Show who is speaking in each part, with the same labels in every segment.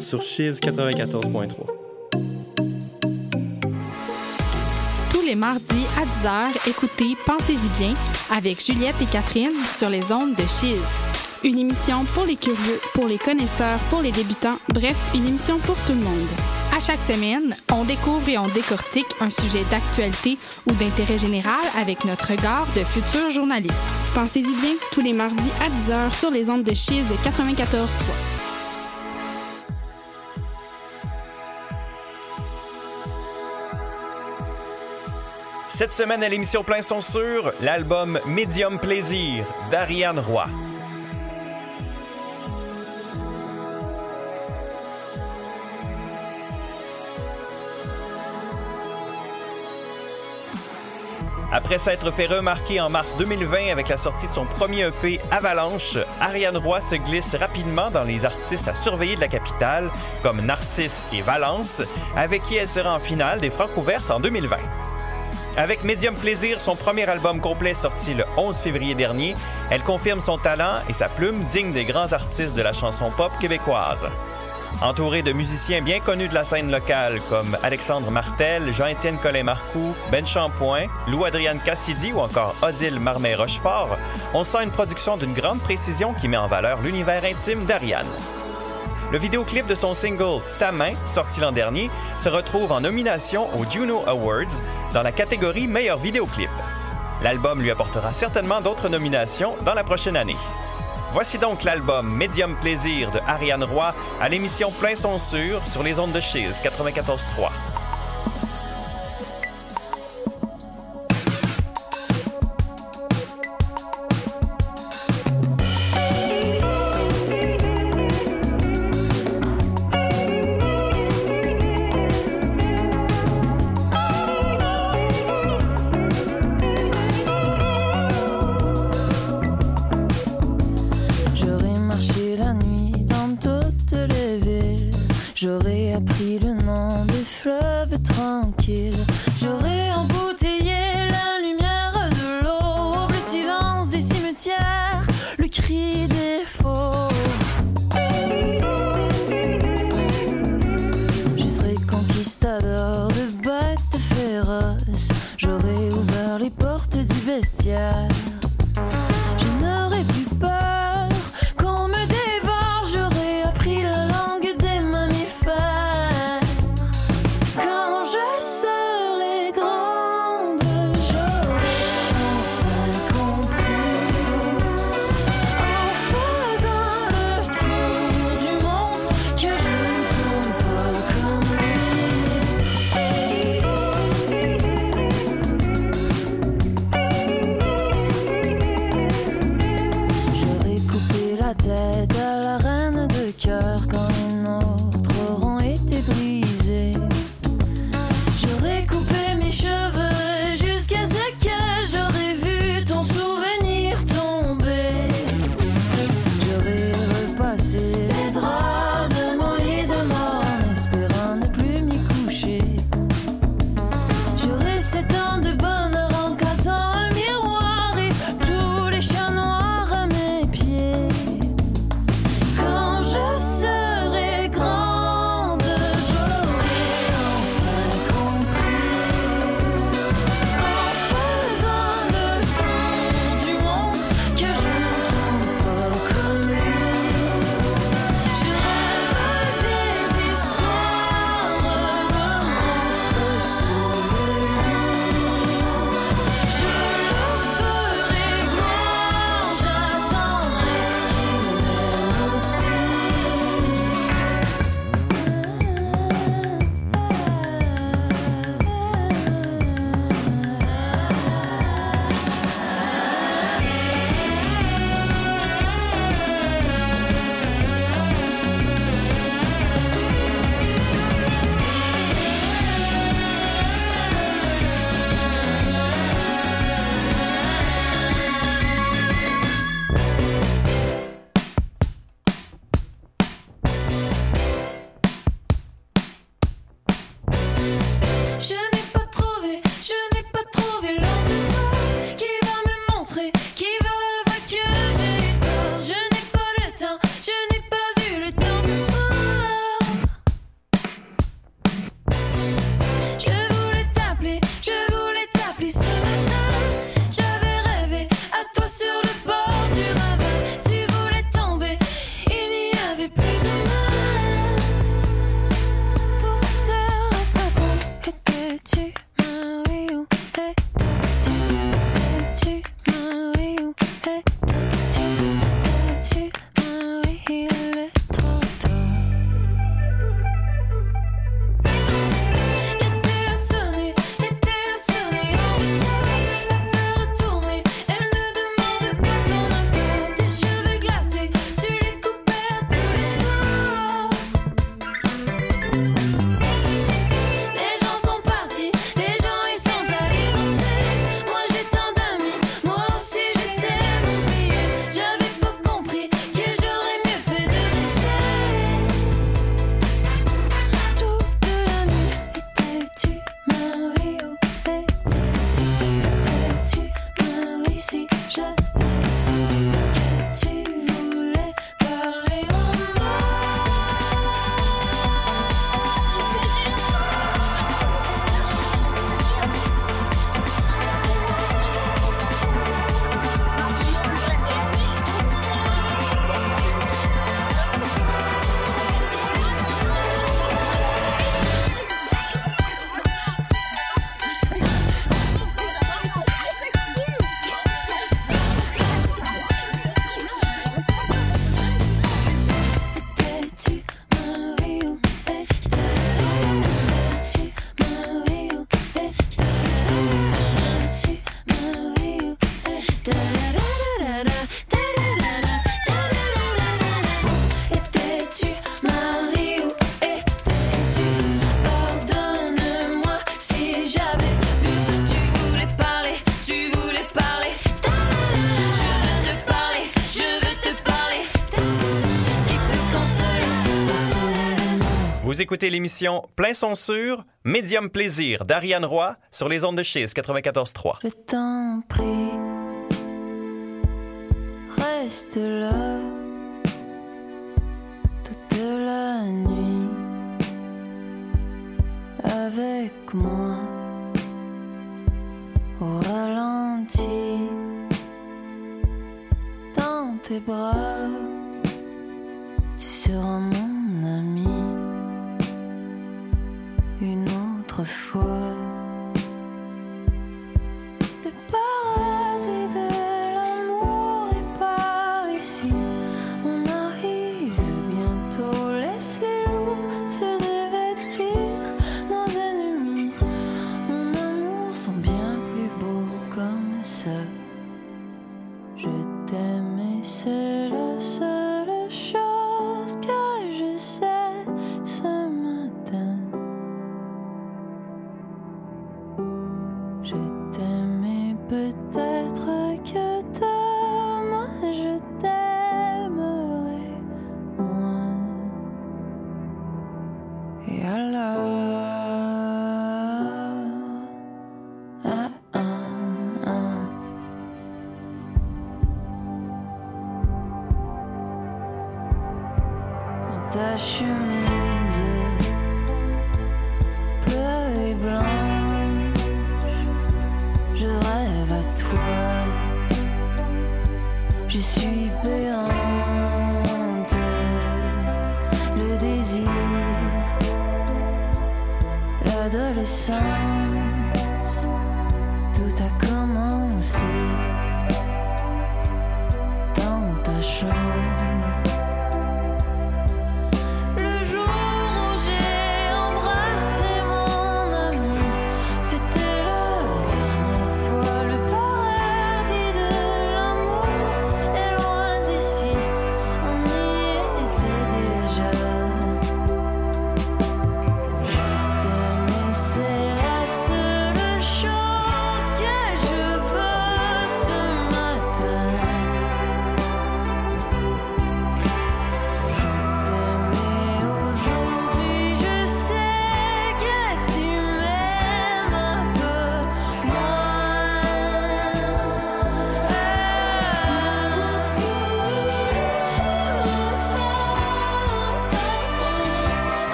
Speaker 1: sur Chiz 94.3.
Speaker 2: Tous les mardis à 10h, écoutez Pensez-y bien avec Juliette et Catherine sur les ondes de Chiz. Une émission pour les curieux, pour les connaisseurs, pour les débutants, bref, une émission pour tout le monde. À chaque semaine, on découvre et on décortique un sujet d'actualité ou d'intérêt général avec notre regard de futurs journalistes. Pensez-y bien, tous les mardis à 10h sur les ondes de Chiz 94.3.
Speaker 3: Cette semaine à l'émission Plein son sur l'album Medium Plaisir d'Ariane Roy. Après s'être fait remarquer en mars 2020 avec la sortie de son premier EP Avalanche, Ariane Roy se glisse rapidement dans les artistes à surveiller de la capitale, comme Narcisse et Valence, avec qui elle sera en finale des Francs ouvertes en 2020. Avec Medium Plaisir, son premier album complet sorti le 11 février dernier, elle confirme son talent et sa plume digne des grands artistes de la chanson pop québécoise. Entourée de musiciens bien connus de la scène locale comme Alexandre Martel, Jean-Étienne Collet-Marcoux, Ben Champoint, Lou-Adrienne Cassidy ou encore Odile Marmé-Rochefort, on sent une production d'une grande précision qui met en valeur l'univers intime d'Ariane. Le vidéoclip de son single Ta main, sorti l'an dernier, se retrouve en nomination aux Juno Awards dans la catégorie Meilleur vidéoclip. L'album lui apportera certainement d'autres nominations dans la prochaine année. Voici donc l'album Medium Plaisir de Ariane Roy à l'émission Plein son sûr sur les ondes de Chiz 94.3. Vous écoutez l'émission Plein son sûr, Médium plaisir d'Ariane Roy sur les ondes de Chise 94.3.
Speaker 4: Le temps pris reste là toute la nuit avec moi au ralenti dans tes bras. Tu seras mon ami. autrefois.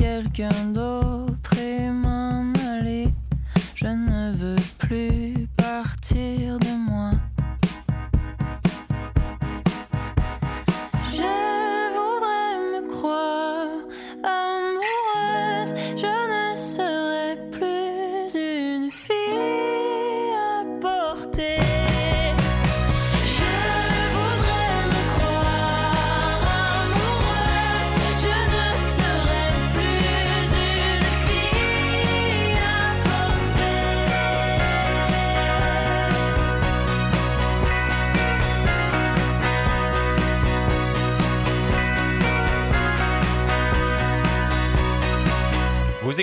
Speaker 4: quelqu'un d'autre et m'en aller. Je ne veux plus.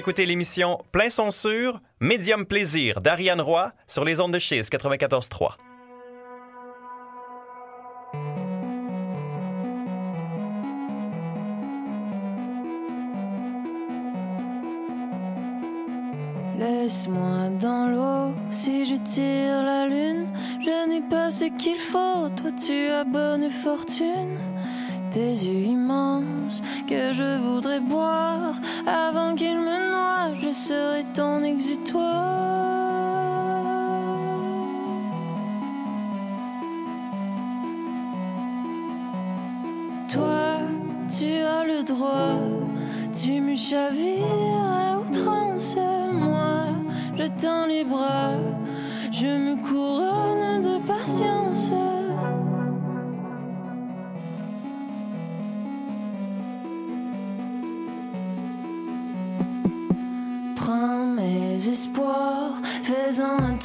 Speaker 3: Écoutez l'émission Plein son sûr, Médium plaisir d'Ariane Roy sur les ondes de Chise 94.3.
Speaker 4: Laisse-moi dans l'eau si je tire la lune. Je n'ai pas ce qu'il faut, toi tu as bonne fortune tes yeux immenses que je voudrais boire avant qu'ils me noient. Je serai ton exutoire. Toi, tu as le droit, tu me chavires à outrance. Moi, je tends les bras, je me couronne de disappears on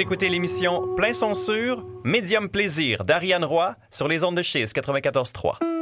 Speaker 4: Écoutez l'émission Plein son sur, Médium Plaisir d'Ariane Roy sur les ondes de Chise 94.3.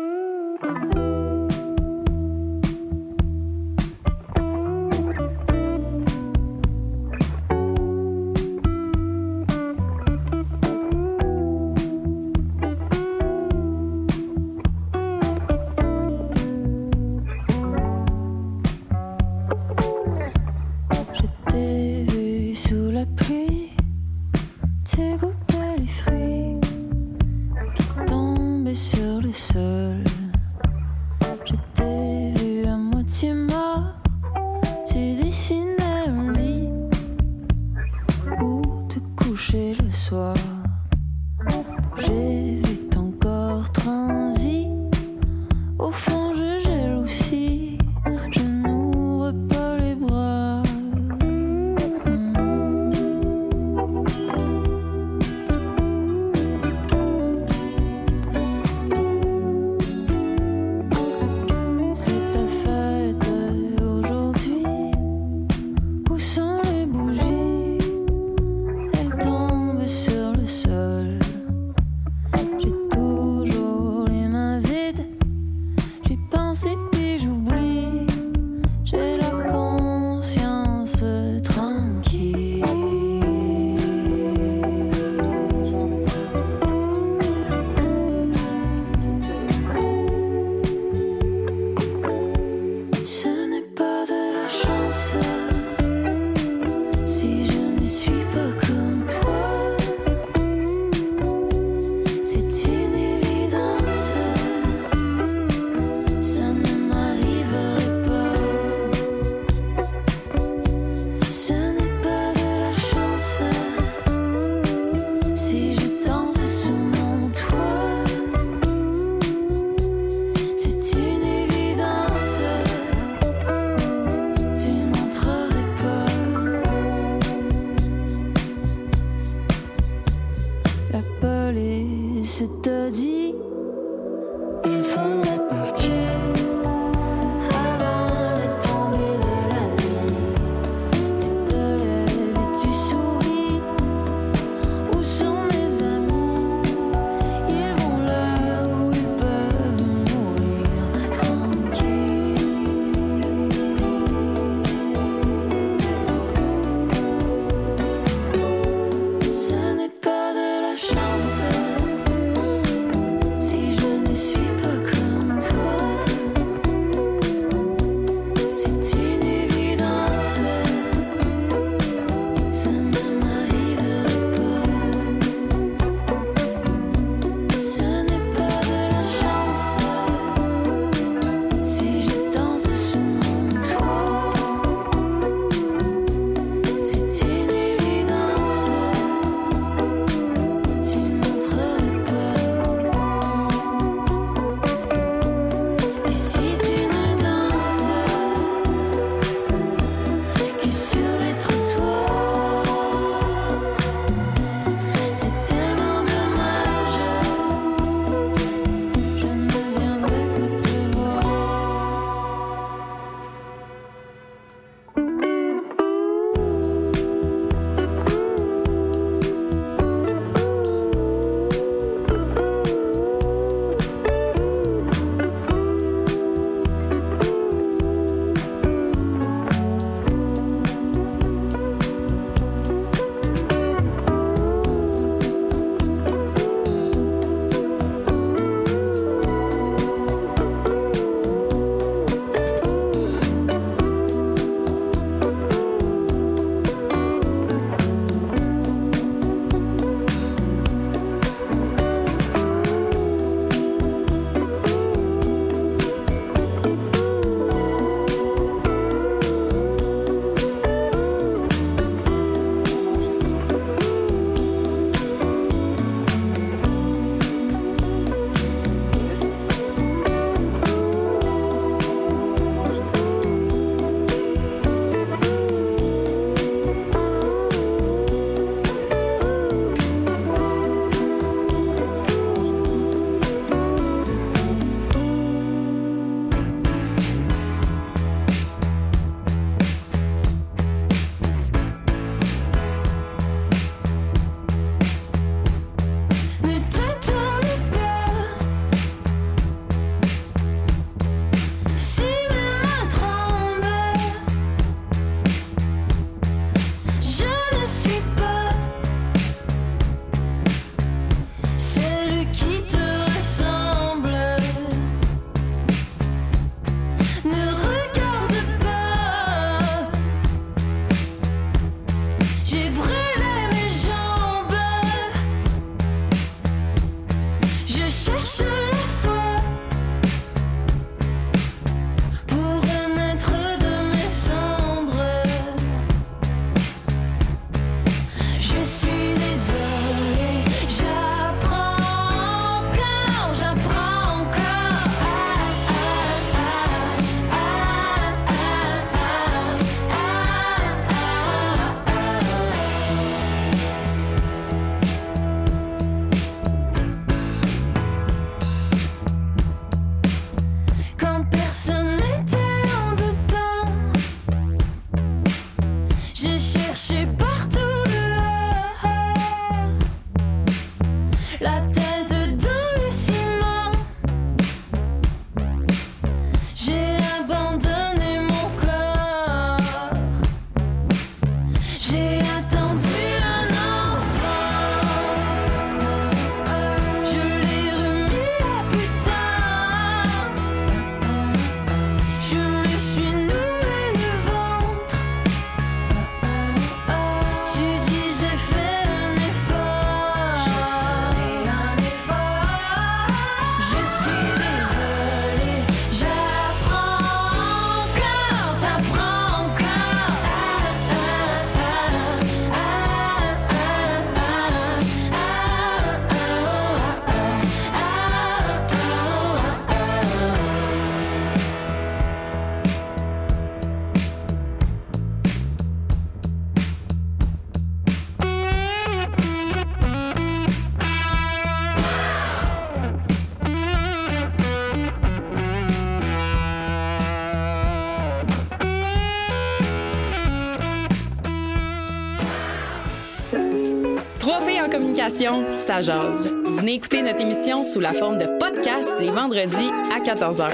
Speaker 5: Ça jase. Venez écouter notre émission sous la forme de podcast les vendredis à 14h.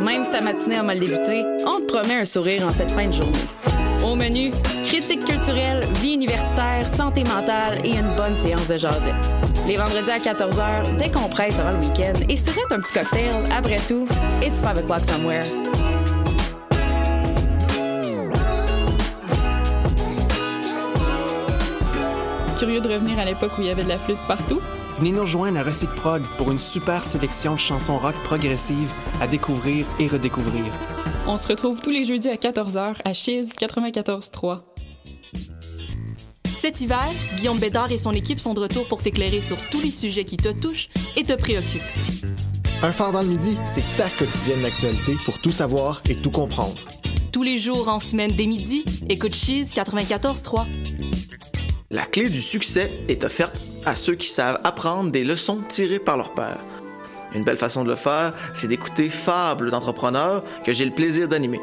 Speaker 5: Même si ta matinée a mal débuté, on te promet un sourire en cette fin de journée. Au menu, critique culturelle, vie universitaire, santé mentale et une bonne séance de jasette. Les vendredis à 14h, décompresse avant le week-end et serait un petit cocktail. Après tout, it's 5 o'clock somewhere. Curieux de revenir à l'époque où il y avait de la flûte partout?
Speaker 6: Venez nous rejoindre à Recyc Prog pour une super sélection de chansons rock progressives à découvrir et redécouvrir.
Speaker 5: On se retrouve tous les jeudis à 14h à Chiz 94.3.
Speaker 7: Cet hiver, Guillaume Bédard et son équipe sont de retour pour t'éclairer sur tous les sujets qui te touchent et te préoccupent.
Speaker 8: Un phare dans le midi, c'est ta quotidienne d'actualité pour tout savoir et tout comprendre.
Speaker 7: Tous les jours en semaine dès midi, écoute Cheese 94.3.
Speaker 9: La clé du succès est offerte à ceux qui savent apprendre des leçons tirées par leur père. Une belle façon de le faire, c'est d'écouter Fables d'entrepreneurs que j'ai le plaisir d'animer.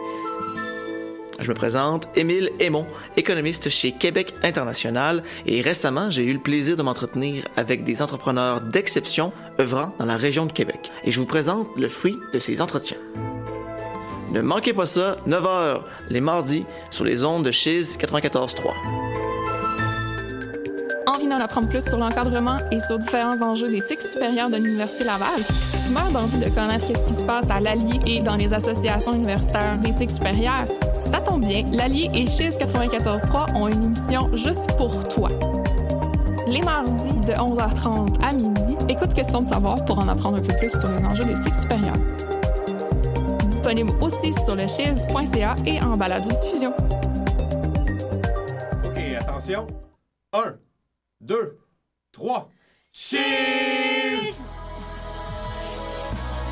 Speaker 9: Je me présente Émile Aymon, économiste chez Québec International, et récemment, j'ai eu le plaisir de m'entretenir avec des entrepreneurs d'exception œuvrant dans la région de Québec. Et je vous présente le fruit de ces entretiens. Ne manquez pas ça, 9h, les mardis, sur les ondes de Chiz 94.3.
Speaker 5: Envie d'en apprendre plus sur l'encadrement et sur différents enjeux des cycles supérieurs de l'Université Laval? Tu meurs d'envie de connaître ce qui se passe à l'Allier et dans les associations universitaires des cycles supérieurs? Ça tombe bien, l'Allier et Chiz 94.3 ont une émission juste pour toi. Les mardis de 11h30 à midi, écoute Question de savoir pour en apprendre un peu plus sur les enjeux des cycles supérieurs. Disponible aussi sur le chiz.ca et en balado-diffusion.
Speaker 10: OK, attention. 1, 2, 3. Cheese!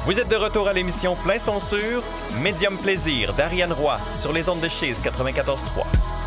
Speaker 4: Vous êtes de retour à l'émission Plein son sur Médium Plaisir d'Ariane Roy sur les ondes de Cheese 94.3.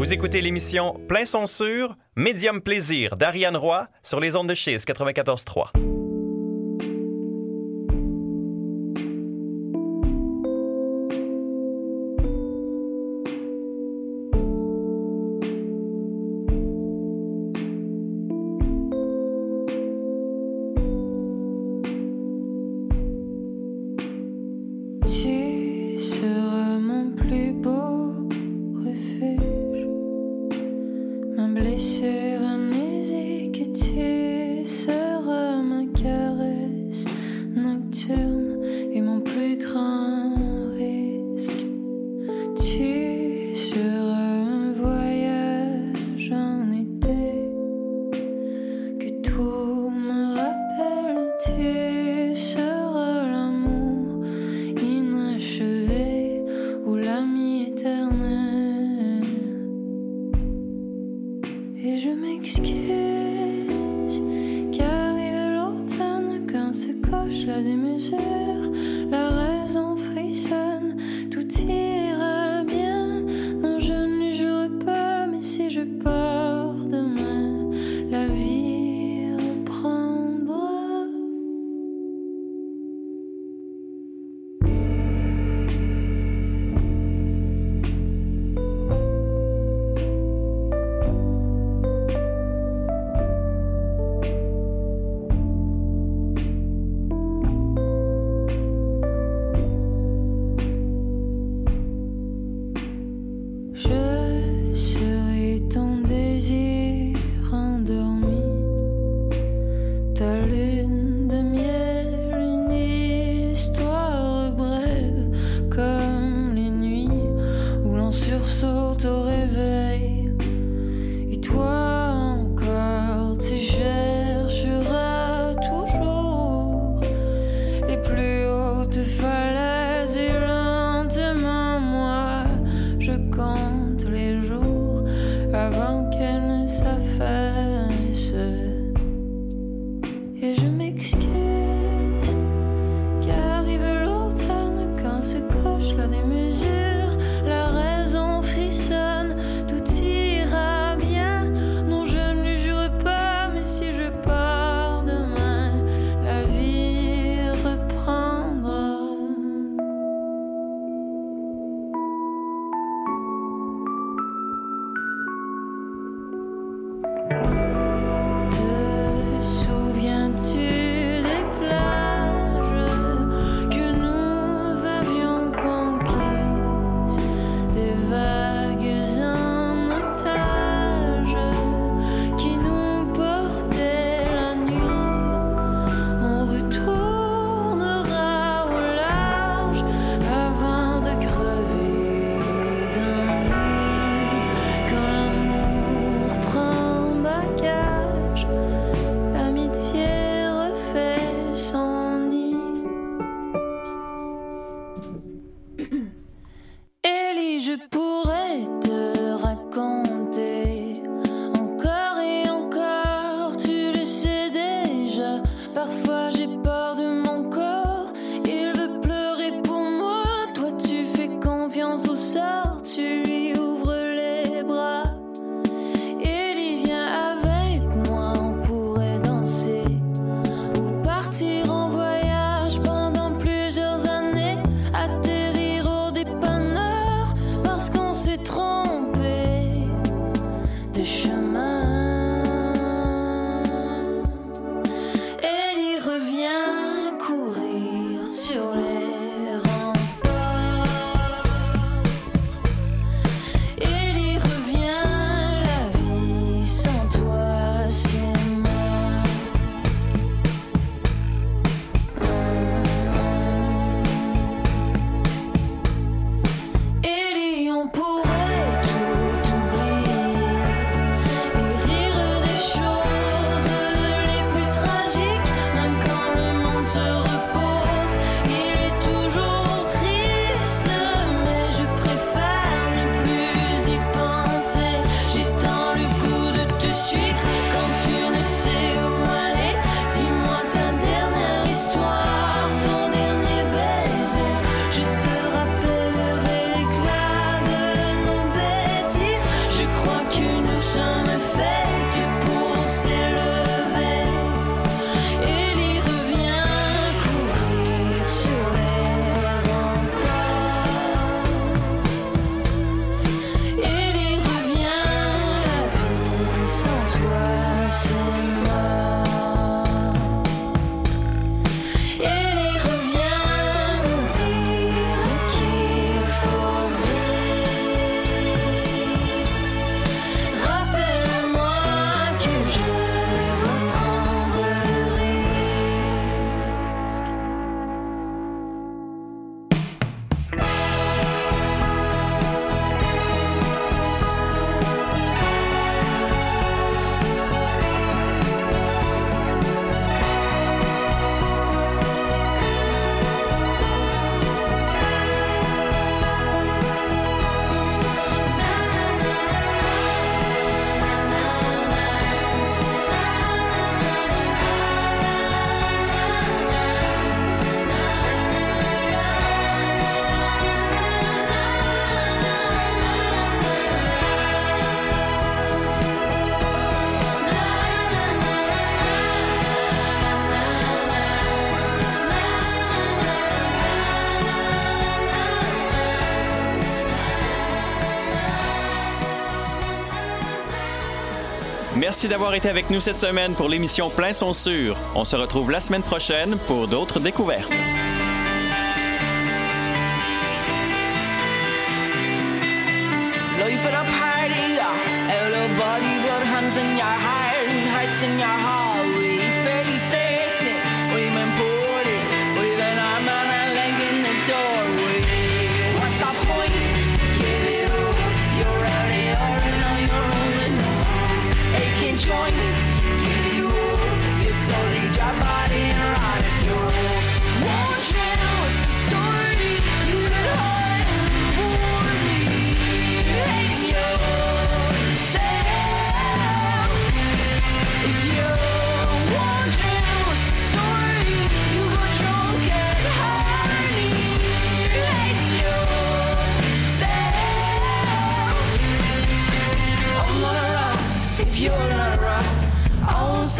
Speaker 4: Vous écoutez l'émission Plein censure, médium plaisir d'Ariane Roy sur les ondes de Chise 94.3.
Speaker 11: started
Speaker 3: Merci d'avoir été avec nous cette semaine pour l'émission Plein son sûr. On se retrouve la semaine prochaine pour d'autres découvertes.
Speaker 12: Joints,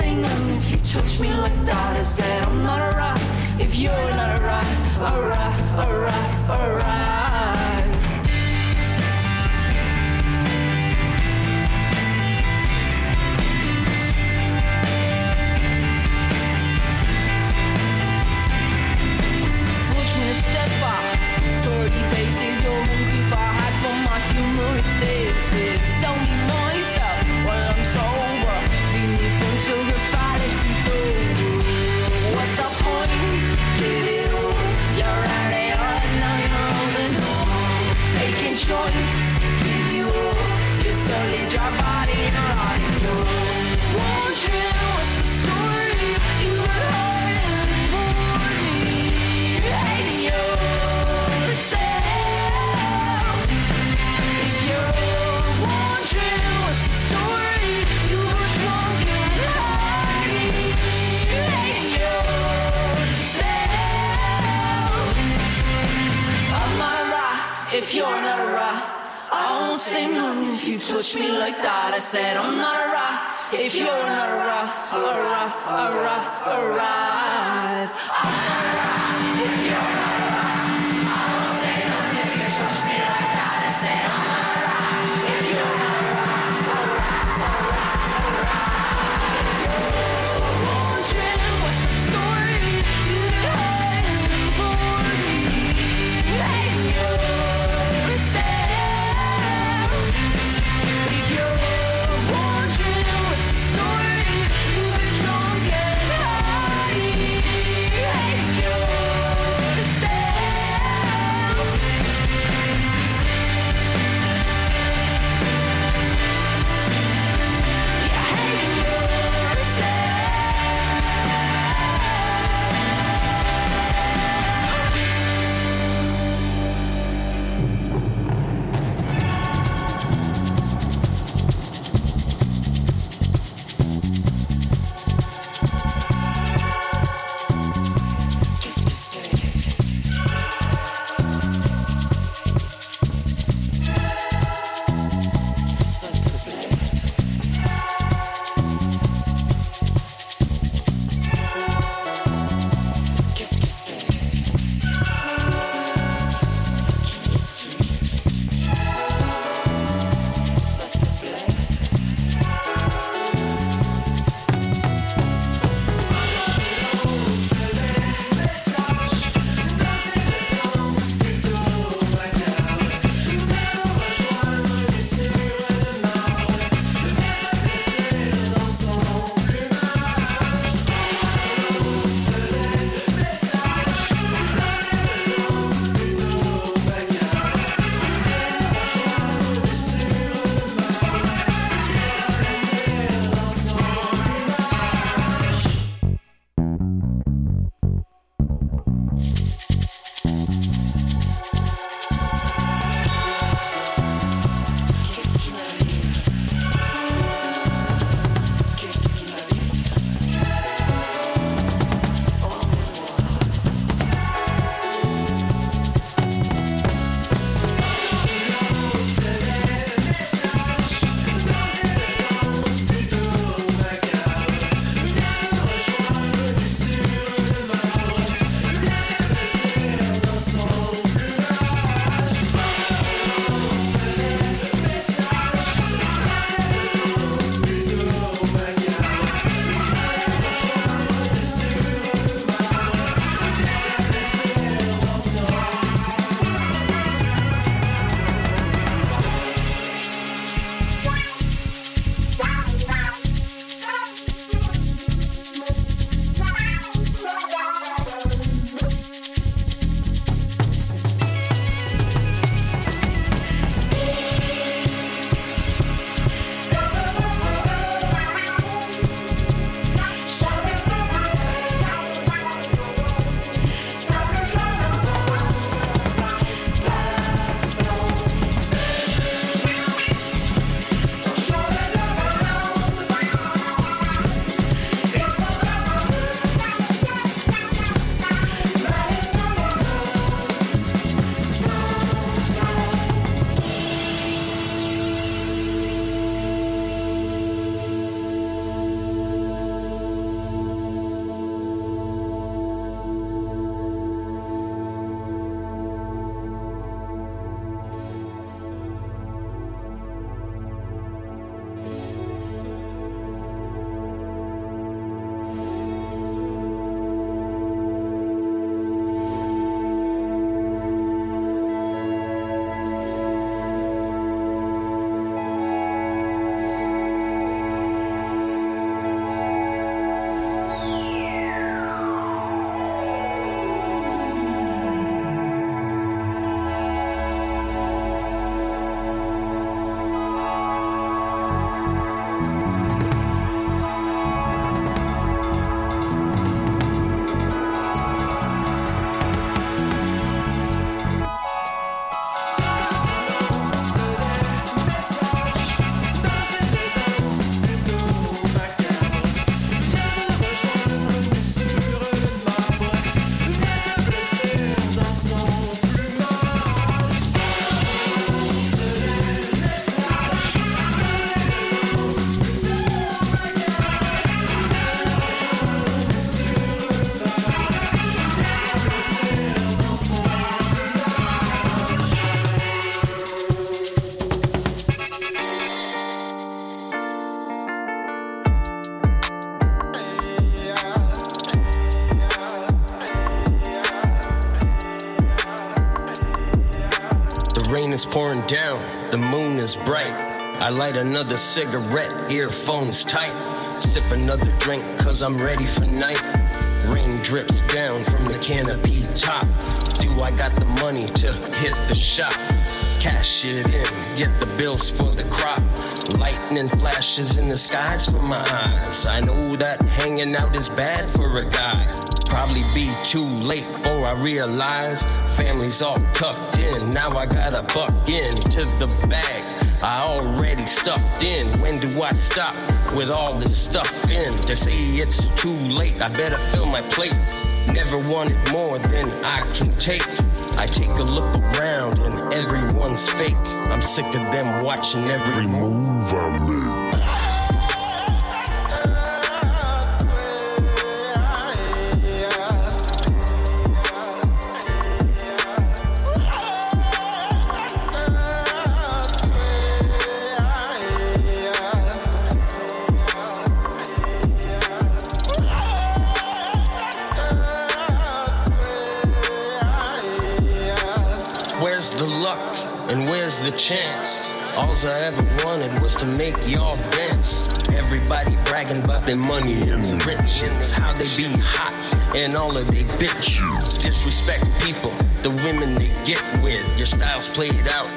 Speaker 12: singing. If you touch me like that, I said I'm not alright. If you're not alright, alright, alright, alright. Push me a step back, hungry for but my stays here. you what's the story? You were me? Hating yourself. If you're wondering what's the story You were drunk and Hating yourself. If you're not around say nothing if you touch me like that. I said I'm not a rock if you're not a rock, a rock, a rock, a rock.
Speaker 13: Down, the moon is bright. I light another cigarette, earphones tight. Sip another drink, cause I'm ready for night. Rain drips down from the canopy top. Do I got the money to hit the shop? Cash it in, get the bills for the crop. Lightning flashes in the skies for my eyes. I know that hanging out is bad for a guy. Probably be too late before I realize family's all tucked in. Now I gotta buck into the bag. I already stuffed in. When do I stop with all this stuff in? They say it's too late. I better fill my plate. Never wanted more than I can take. I take a look around and everyone's fake. I'm sick of them watching every move I make. Chance? All I ever wanted was to make y'all dance. Everybody bragging about their money and their riches. How they be hot and all of they bitches. Disrespect people, the women they get with. Your style's played out.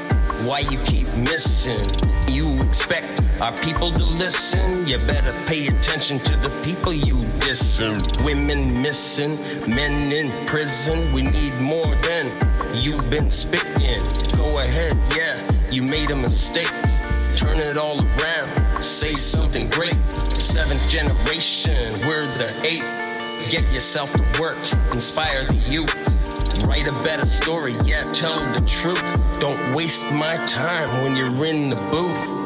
Speaker 13: Why you keep missing? You expect our people to listen? You better pay attention to the people you dissing. Women missing, men in prison. We need more than you've been spitting. Go ahead, yeah, you made a mistake. Turn it all around, say something great. Seventh generation, we're the eight. Get yourself to work, inspire the youth. Write a better story, yeah, tell the truth. Don't waste my time when you're in the booth.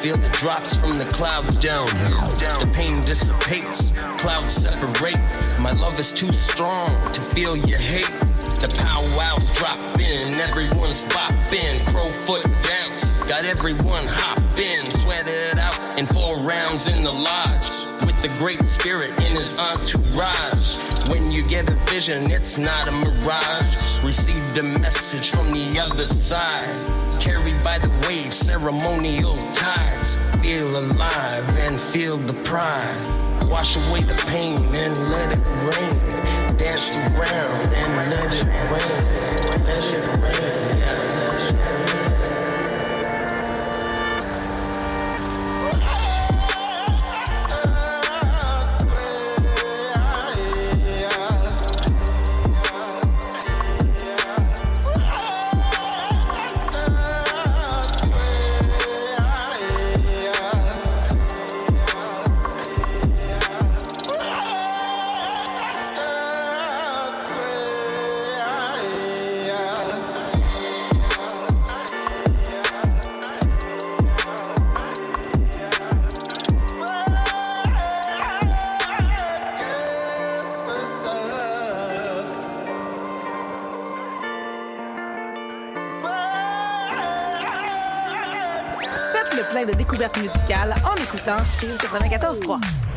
Speaker 13: Feel the drops from the clouds down. The pain dissipates, clouds separate. My love is too strong to feel your hate. The powwows drop in, everyone's bopping. Crowfoot dance, got everyone hopping. Sweated out in four rounds in the lodge. With the great spirit in his entourage. When you get a vision, it's not a mirage. Receive the message from the other side. Ceremonial tides. Feel alive and feel the pride. Wash away the pain and let it rain. Dance around and let it rain. Let it rain.
Speaker 14: En écoutant Chill 94.3.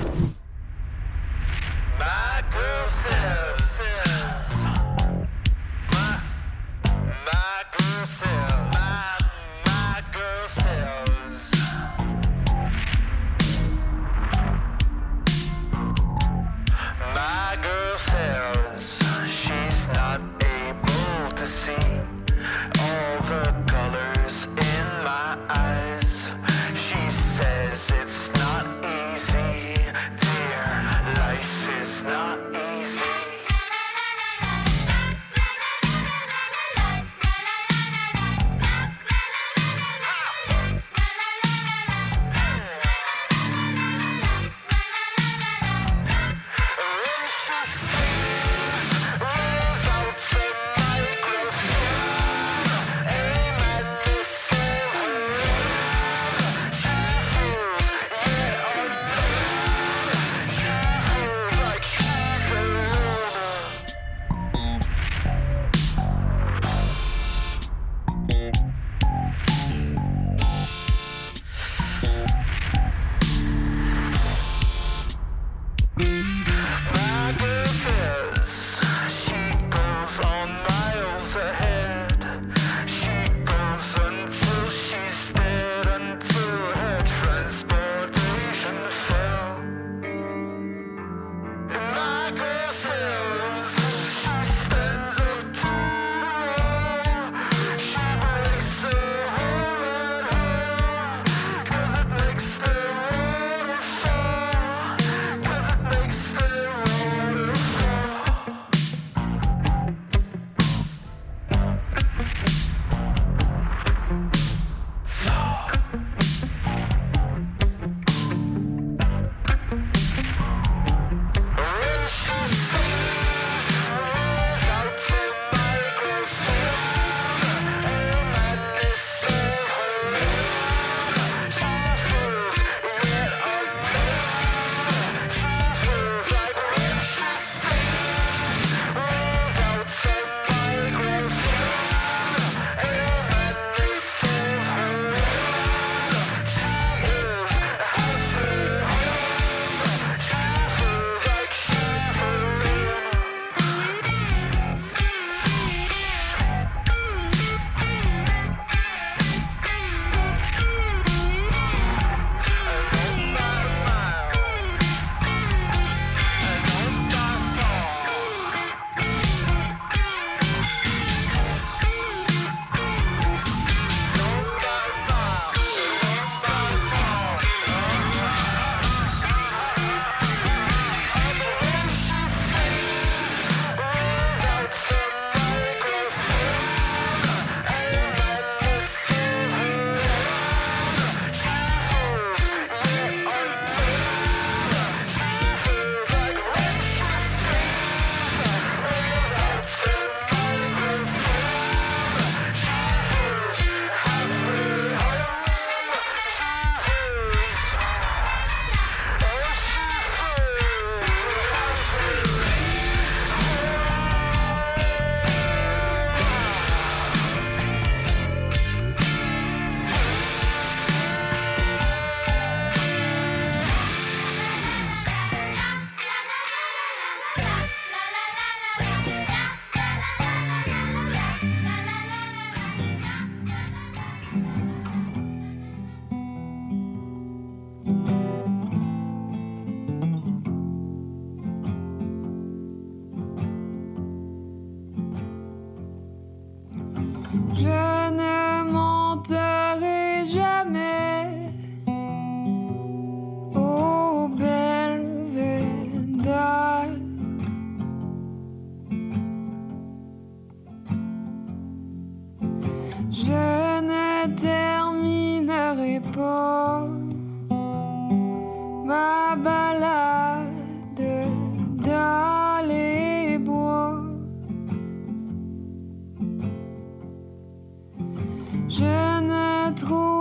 Speaker 15: trou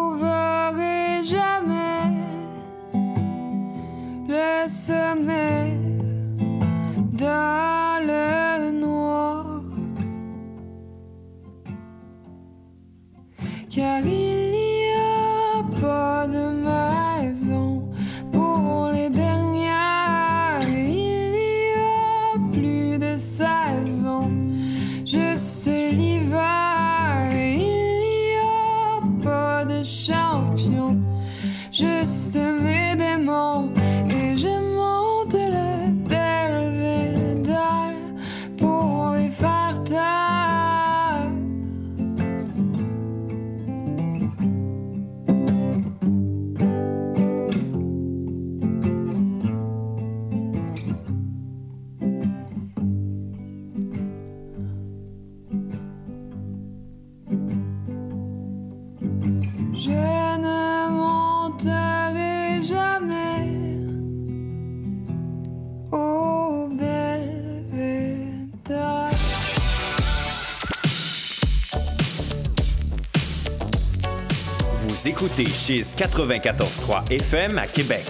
Speaker 15: Chiz 94.3 FM à Québec.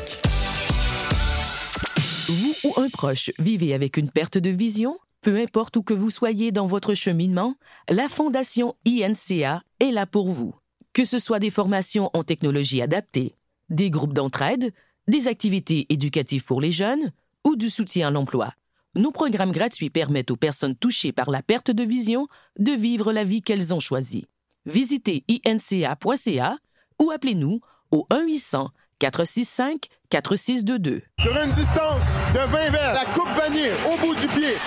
Speaker 16: Vous ou un proche vivez avec une perte de vision? Peu importe où que vous soyez dans votre cheminement, la Fondation INCA est là pour vous. Que ce soit des formations en technologie adaptée, des groupes d'entraide, des activités éducatives pour les jeunes ou du soutien à l'emploi. Nos programmes gratuits permettent aux personnes touchées par la perte de vision de vivre la vie qu'elles ont choisie. Visitez inca.ca ou appelez-nous au 1-800-465-4622.
Speaker 17: Sur une distance de 20 verres, la coupe vanille au bout du pied.